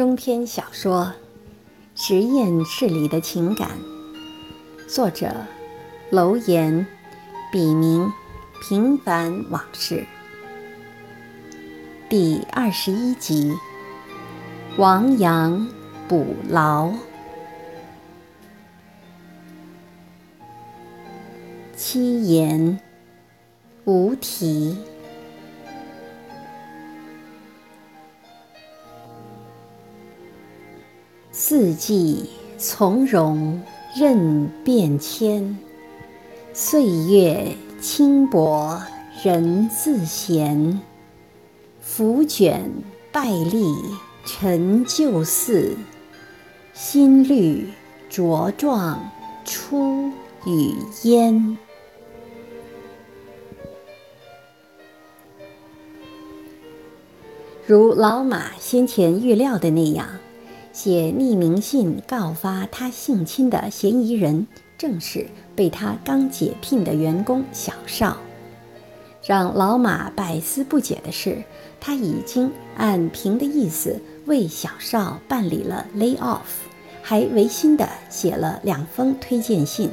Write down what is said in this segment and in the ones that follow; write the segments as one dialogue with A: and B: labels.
A: 中篇小说《实验室里的情感》，作者楼岩，笔名平凡往事，第二十一集，亡羊补牢，七言无题。四季从容任变迁，岁月轻薄人自闲。拂卷败笠陈旧似，新绿茁壮出与烟。如老马先前预料的那样。写匿名信告发他性侵的嫌疑人，正是被他刚解聘的员工小邵。让老马百思不解的是，他已经按平的意思为小邵办理了 lay off，还违心的写了两封推荐信。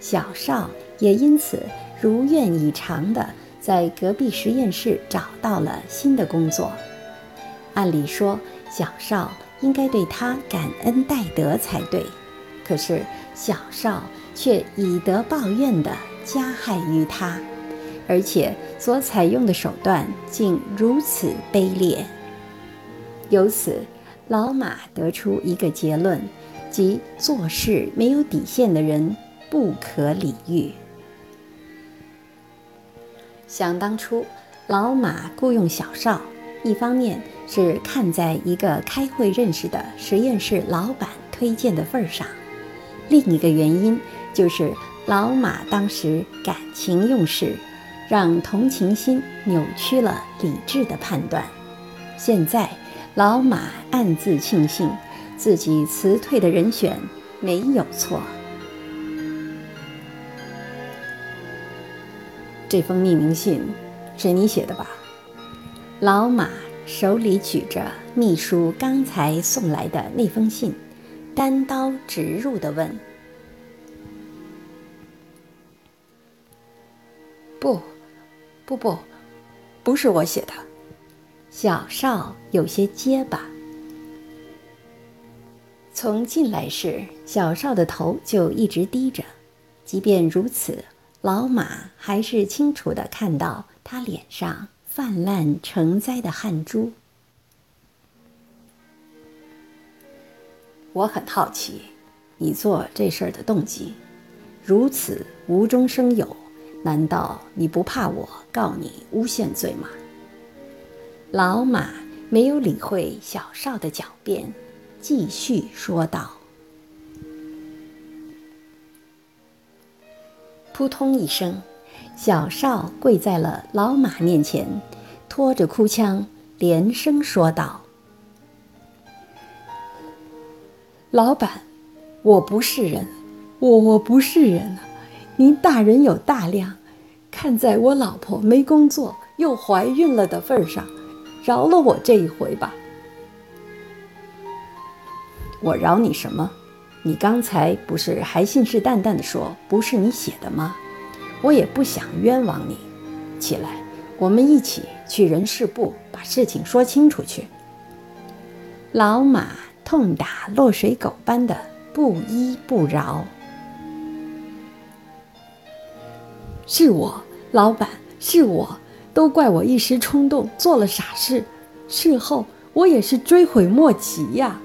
A: 小邵也因此如愿以偿的在隔壁实验室找到了新的工作。按理说，小邵。应该对他感恩戴德才对，可是小邵却以德报怨地加害于他，而且所采用的手段竟如此卑劣。由此，老马得出一个结论，即做事没有底线的人不可理喻。想当初，老马雇佣小邵，一方面。是看在一个开会认识的实验室老板推荐的份上，另一个原因就是老马当时感情用事，让同情心扭曲了理智的判断。现在老马暗自庆幸自己辞退的人选没有错。这封匿名信是你写的吧，老马？手里举着秘书刚才送来的那封信，单刀直入地问：“不，不不，不是我写的。”小邵有些结巴。从进来时，小邵的头就一直低着，即便如此，老马还是清楚地看到他脸上。泛滥成灾的汗珠，我很好奇，你做这事儿的动机，如此无中生有，难道你不怕我告你诬陷罪吗？老马没有理会小邵的狡辩，继续说道：“扑通一声。”小邵跪在了老马面前，拖着哭腔，连声说道：“老板，我不是人，我我不是人啊！您大人有大量，看在我老婆没工作又怀孕了的份上，饶了我这一回吧。我饶你什么？你刚才不是还信誓旦旦地说不是你写的吗？”我也不想冤枉你，起来，我们一起去人事部把事情说清楚去。老马痛打落水狗般的不依不饶。是我，老板，是我，都怪我一时冲动做了傻事，事后我也是追悔莫及呀。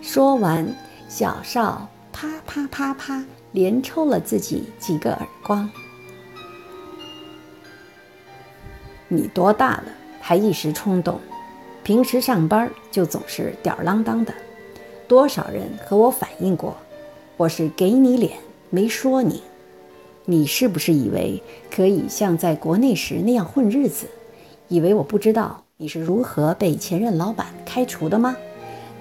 A: 说完，小邵啪啪啪啪。连抽了自己几个耳光。你多大了，还一时冲动？平时上班就总是吊儿郎当的。多少人和我反映过，我是给你脸没说你。你是不是以为可以像在国内时那样混日子？以为我不知道你是如何被前任老板开除的吗？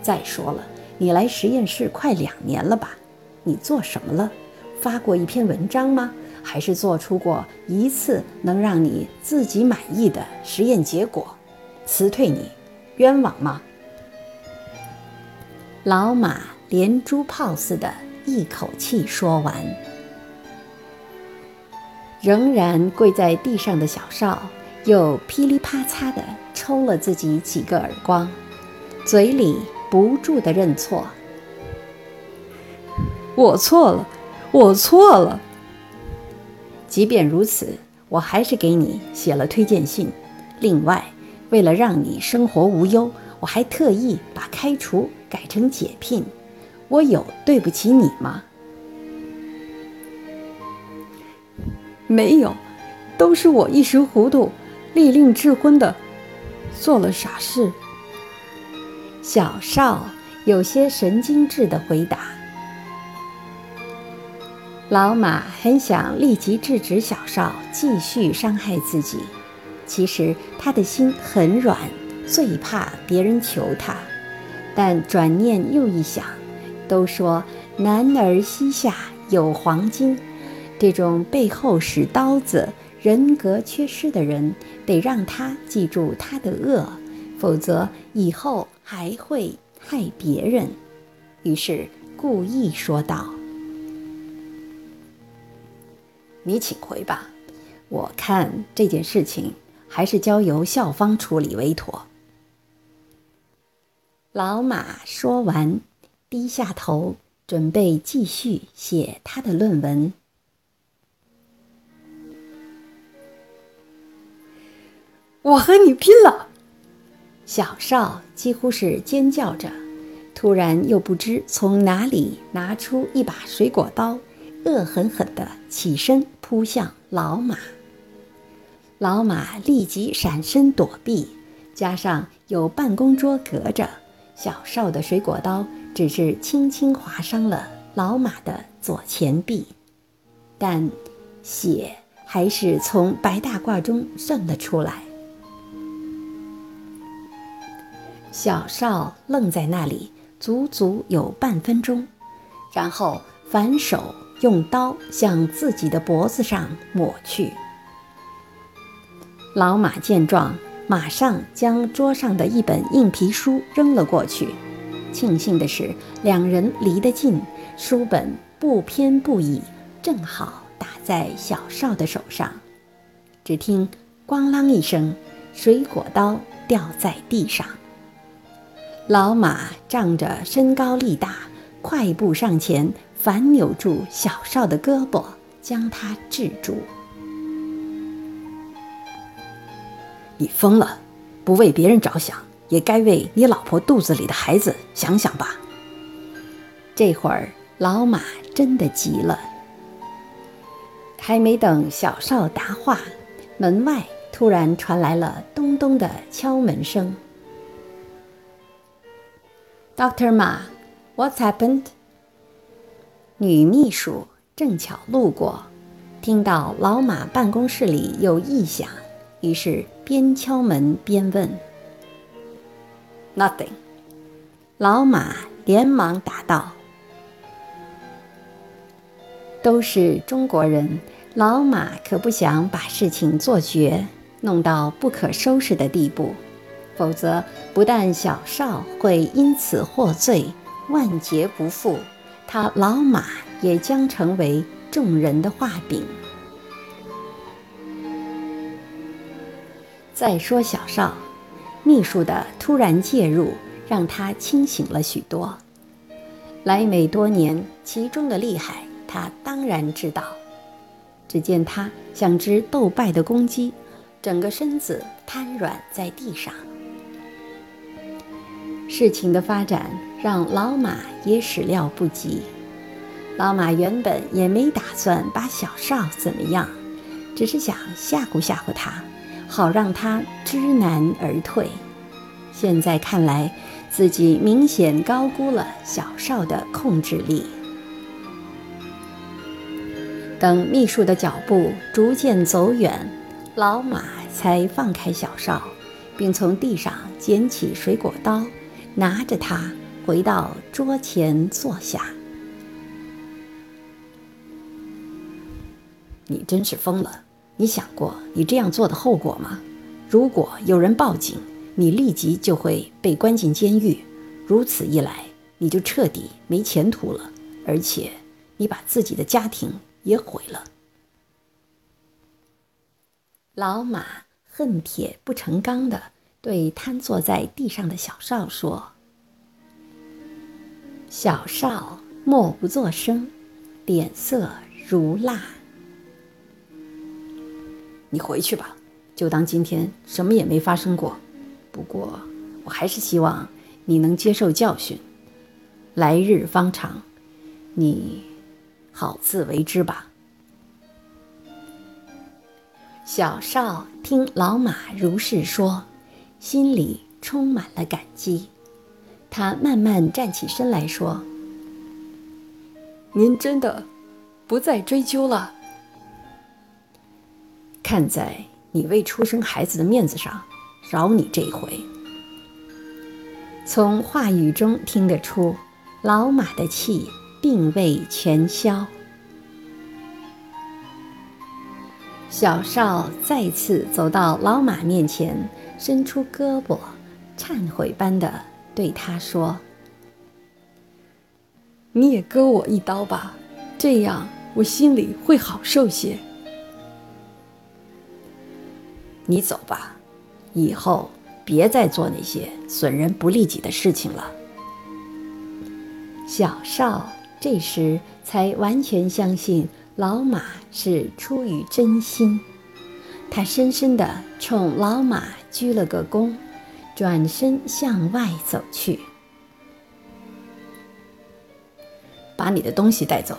A: 再说了，你来实验室快两年了吧？你做什么了？发过一篇文章吗？还是做出过一次能让你自己满意的实验结果？辞退你，冤枉吗？老马连珠炮似的一口气说完。仍然跪在地上的小少，又噼里啪嚓地抽了自己几个耳光，嘴里不住的认错：“
B: 我错了，我错了。
A: 即便如此，我还是给你写了推荐信。另外，为了让你生活无忧，我还特意把开除改成解聘。我有对不起你吗？”
B: 没有，都是我一时糊涂，利令智昏的做了傻事。
A: 小少有些神经质的回答。老马很想立即制止小少继续伤害自己，其实他的心很软，最怕别人求他。但转念又一想，都说男儿膝下有黄金。这种背后使刀子、人格缺失的人，得让他记住他的恶，否则以后还会害别人。于是故意说道：“你请回吧，我看这件事情还是交由校方处理为妥。”老马说完，低下头，准备继续写他的论文。
B: 我和你拼了！
A: 小少几乎是尖叫着，突然又不知从哪里拿出一把水果刀，恶狠狠地起身扑向老马。老马立即闪身躲避，加上有办公桌隔着，小邵的水果刀只是轻轻划伤了老马的左前臂，但血还是从白大褂中渗了出来。小邵愣在那里，足足有半分钟，然后反手用刀向自己的脖子上抹去。老马见状，马上将桌上的一本硬皮书扔了过去。庆幸的是，两人离得近，书本不偏不倚，正好打在小少的手上。只听“咣啷”一声，水果刀掉在地上。老马仗着身高力大，快步上前，反扭住小少的胳膊，将他制住。
B: 你疯了！不为别人着想，也该为你老婆肚子里的孩子想想吧。
A: 这会儿，老马真的急了。还没等小少答话，门外突然传来了咚咚的敲门声。Doctor Ma, what's happened? 女秘书正巧路过，听到老马办公室里有异响，于是边敲门边问：“Nothing。”老马连忙答道：“都是中国人，老马可不想把事情做绝，弄到不可收拾的地步。”否则，不但小少会因此获罪，万劫不复，他老马也将成为众人的画饼。再说小少，秘书的突然介入让他清醒了许多。来美多年，其中的厉害，他当然知道。只见他像只斗败的公鸡，整个身子瘫软在地上。事情的发展让老马也始料不及。老马原本也没打算把小少怎么样，只是想吓唬吓唬他，好让他知难而退。现在看来，自己明显高估了小少的控制力。等秘书的脚步逐渐走远，老马才放开小少，并从地上捡起水果刀。拿着它回到桌前坐下。
B: 你真是疯了！你想过你这样做的后果吗？如果有人报警，你立即就会被关进监狱。如此一来，
A: 你就彻底没前途了，而且你把自己的家庭也毁了。”老马恨铁不成钢的对瘫坐在地上的小少说：“小少默不作声，脸色如蜡。你回去吧，就当今天什么也没发生过。不过，我还是希望你能接受教训。来日方长，你好自为之吧。”小少听老马如是说，心里充满了感激。他慢慢站起身来说：“
B: 您真的不再追究了？
A: 看在你未出生孩子的面子上，饶你这一回。”从话语中听得出，老马的气并未全消。小少再次走到老马面前，伸出胳膊，忏悔般的对他说：“
B: 你也割我一刀吧，这样我心里会好受些。”
A: 你走吧，以后别再做那些损人不利己的事情了。小少这时才完全相信。老马是出于真心，他深深地冲老马鞠了个躬，转身向外走去。把你的东西带走。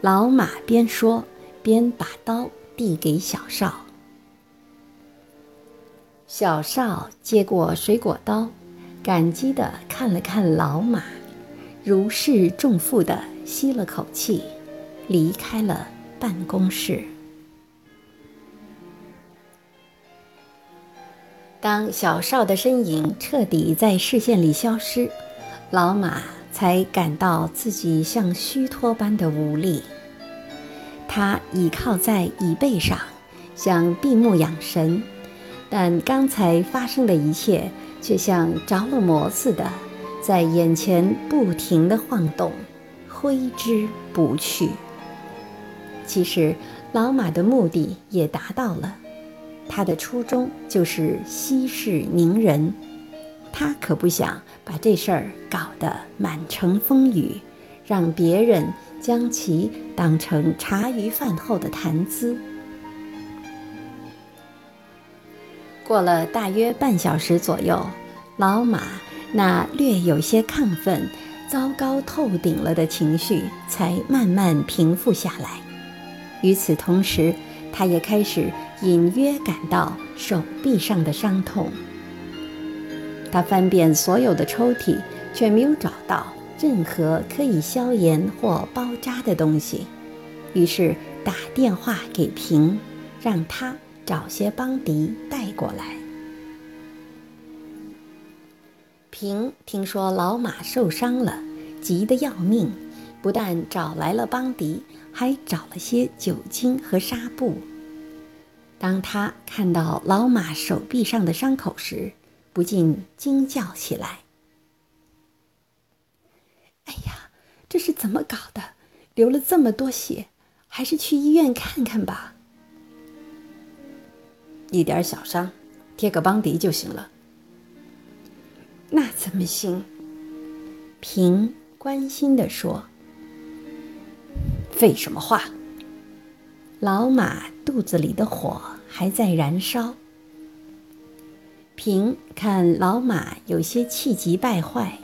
A: 老马边说边把刀递给小少。小少接过水果刀，感激地看了看老马，如释重负地吸了口气。离开了办公室。当小少的身影彻底在视线里消失，老马才感到自己像虚脱般的无力。他倚靠在椅背上，想闭目养神，但刚才发生的一切却像着了魔似的，在眼前不停地晃动，挥之不去。其实，老马的目的也达到了，他的初衷就是息事宁人，他可不想把这事儿搞得满城风雨，让别人将其当成茶余饭后的谈资。过了大约半小时左右，老马那略有些亢奋、糟糕透顶了的情绪才慢慢平复下来。与此同时，他也开始隐约感到手臂上的伤痛。他翻遍所有的抽屉，却没有找到任何可以消炎或包扎的东西，于是打电话给平，让他找些邦迪带过来。平听说老马受伤了，急得要命，不但找来了邦迪。还找了些酒精和纱布。当他看到老马手臂上的伤口时，不禁惊叫起来：“哎呀，这是怎么搞的？流了这么多血，还是去医院看看吧。一点小伤，贴个邦迪就行了。”那怎么行？平关心地说。废什么话！老马肚子里的火还在燃烧。平看老马有些气急败坏，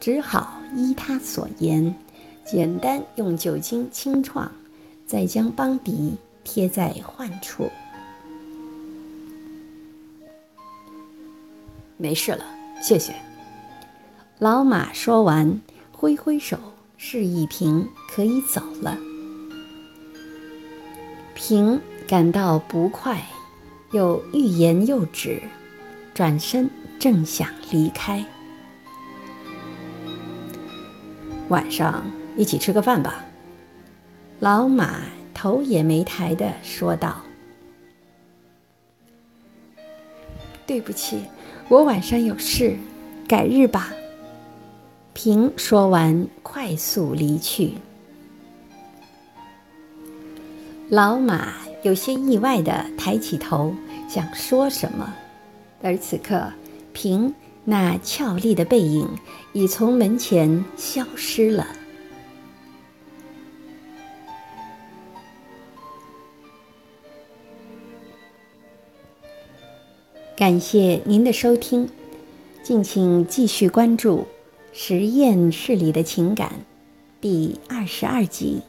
A: 只好依他所言，简单用酒精清创，再将邦迪贴在患处。没事了，谢谢。老马说完，挥挥手，示意平可以走了。平感到不快，又欲言又止，转身正想离开。晚上一起吃个饭吧。老马头也没抬的说道：“对不起，我晚上有事，改日吧。”平说完，快速离去。老马有些意外地抬起头，想说什么，而此刻，平那俏丽的背影已从门前消失了。感谢您的收听，敬请继续关注。实验室里的情感，第二十二集。